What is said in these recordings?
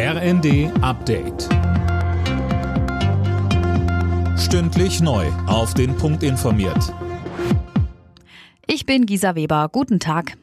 RND Update. Stündlich neu. Auf den Punkt informiert. Ich bin Gisa Weber. Guten Tag.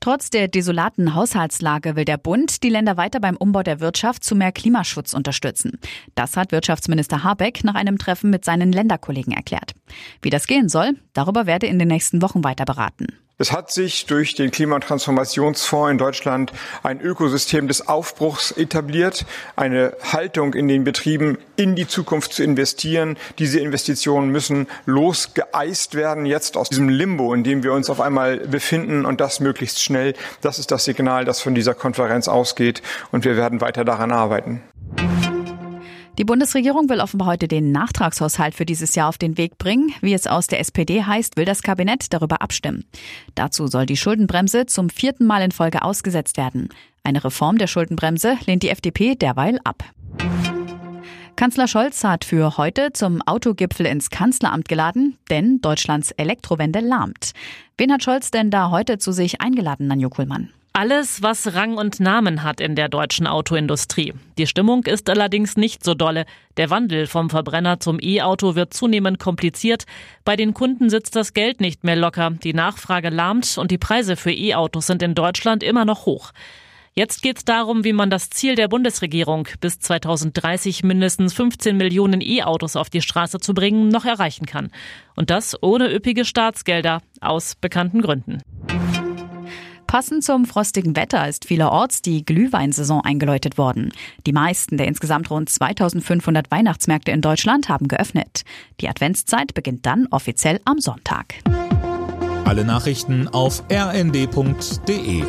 Trotz der desolaten Haushaltslage will der Bund die Länder weiter beim Umbau der Wirtschaft zu mehr Klimaschutz unterstützen. Das hat Wirtschaftsminister Habeck nach einem Treffen mit seinen Länderkollegen erklärt. Wie das gehen soll, darüber werde in den nächsten Wochen weiter beraten. Es hat sich durch den Klimatransformationsfonds in Deutschland ein Ökosystem des Aufbruchs etabliert, eine Haltung in den Betrieben in die Zukunft zu investieren. Diese Investitionen müssen losgeeist werden jetzt aus diesem Limbo, in dem wir uns auf einmal befinden und das möglichst schnell. Das ist das Signal, das von dieser Konferenz ausgeht und wir werden weiter daran arbeiten. Die Bundesregierung will offenbar heute den Nachtragshaushalt für dieses Jahr auf den Weg bringen. Wie es aus der SPD heißt, will das Kabinett darüber abstimmen. Dazu soll die Schuldenbremse zum vierten Mal in Folge ausgesetzt werden. Eine Reform der Schuldenbremse lehnt die FDP derweil ab. Kanzler Scholz hat für heute zum Autogipfel ins Kanzleramt geladen, denn Deutschlands Elektrowende lahmt. Wen hat Scholz denn da heute zu sich eingeladen, Nanjo Kuhlmann? Alles, was Rang und Namen hat in der deutschen Autoindustrie. Die Stimmung ist allerdings nicht so dolle. Der Wandel vom Verbrenner zum E-Auto wird zunehmend kompliziert. Bei den Kunden sitzt das Geld nicht mehr locker. Die Nachfrage lahmt und die Preise für E-Autos sind in Deutschland immer noch hoch. Jetzt geht es darum, wie man das Ziel der Bundesregierung, bis 2030 mindestens 15 Millionen E-Autos auf die Straße zu bringen, noch erreichen kann. Und das ohne üppige Staatsgelder, aus bekannten Gründen. Passend zum frostigen Wetter ist vielerorts die Glühweinsaison eingeläutet worden. Die meisten der insgesamt rund 2500 Weihnachtsmärkte in Deutschland haben geöffnet. Die Adventszeit beginnt dann offiziell am Sonntag. Alle Nachrichten auf rnd.de